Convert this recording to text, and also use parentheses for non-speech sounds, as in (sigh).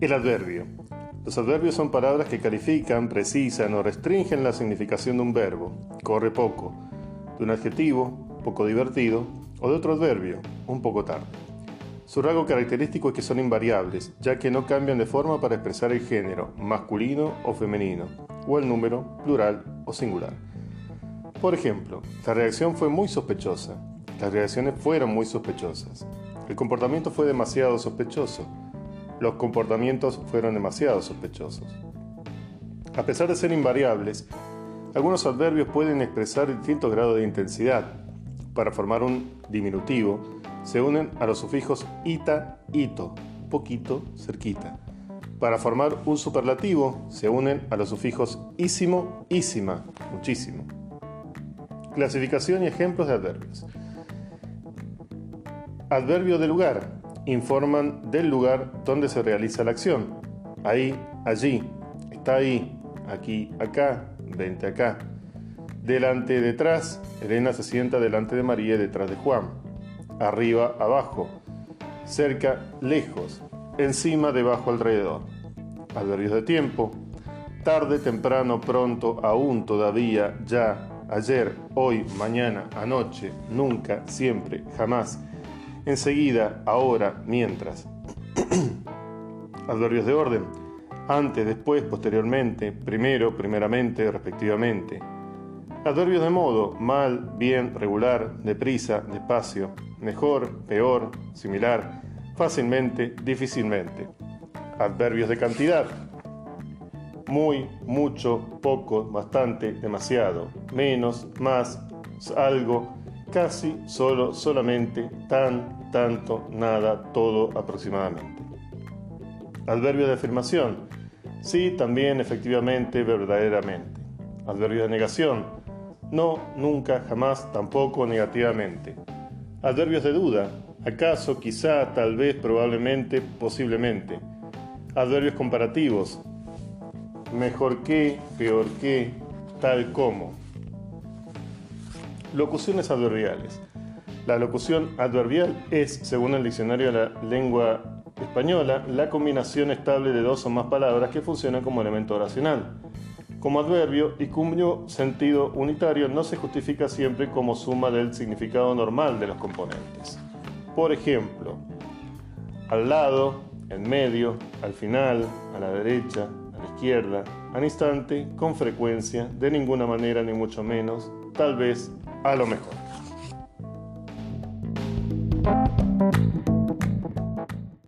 El adverbio. Los adverbios son palabras que califican, precisan o restringen la significación de un verbo, corre poco, de un adjetivo, poco divertido, o de otro adverbio, un poco tarde. Su rasgo característico es que son invariables, ya que no cambian de forma para expresar el género, masculino o femenino, o el número, plural o singular. Por ejemplo, la reacción fue muy sospechosa. Las reacciones fueron muy sospechosas. El comportamiento fue demasiado sospechoso. Los comportamientos fueron demasiado sospechosos. A pesar de ser invariables, algunos adverbios pueden expresar distintos grados de intensidad. Para formar un diminutivo, se unen a los sufijos ita, ito, poquito, cerquita. Para formar un superlativo, se unen a los sufijos ísimo, ísima, muchísimo. Clasificación y ejemplos de adverbios. Adverbio de lugar. Informan del lugar donde se realiza la acción. Ahí, allí, está ahí, aquí, acá, vente acá. Delante, detrás. Elena se sienta delante de María y detrás de Juan. Arriba, abajo. Cerca, lejos. Encima, debajo, alrededor. Adverbios de tiempo. Tarde, temprano, pronto, aún, todavía, ya, ayer, hoy, mañana, anoche, nunca, siempre, jamás, enseguida, ahora, mientras. (clears throat) Adverbios de orden. Antes, después, posteriormente, primero, primeramente, respectivamente. Adverbios de modo. Mal, bien, regular, deprisa, despacio. Mejor, peor, similar, fácilmente, difícilmente. Adverbios de cantidad muy, mucho, poco, bastante, demasiado, menos, más, algo, casi, solo, solamente, tan, tanto, nada, todo, aproximadamente. Adverbio de afirmación. Sí, también, efectivamente, verdaderamente. Adverbio de negación. No, nunca, jamás, tampoco, negativamente. Adverbios de duda. Acaso, quizá, tal vez, probablemente, posiblemente. Adverbios comparativos mejor que, peor que, tal como. Locuciones adverbiales. La locución adverbial es, según el diccionario de la lengua española, la combinación estable de dos o más palabras que funcionan como elemento oracional. Como adverbio y cuyo sentido unitario no se justifica siempre como suma del significado normal de los componentes. Por ejemplo, al lado, en medio, al final, a la derecha, a la izquierda, al instante, con frecuencia, de ninguna manera ni mucho menos, tal vez, a lo mejor.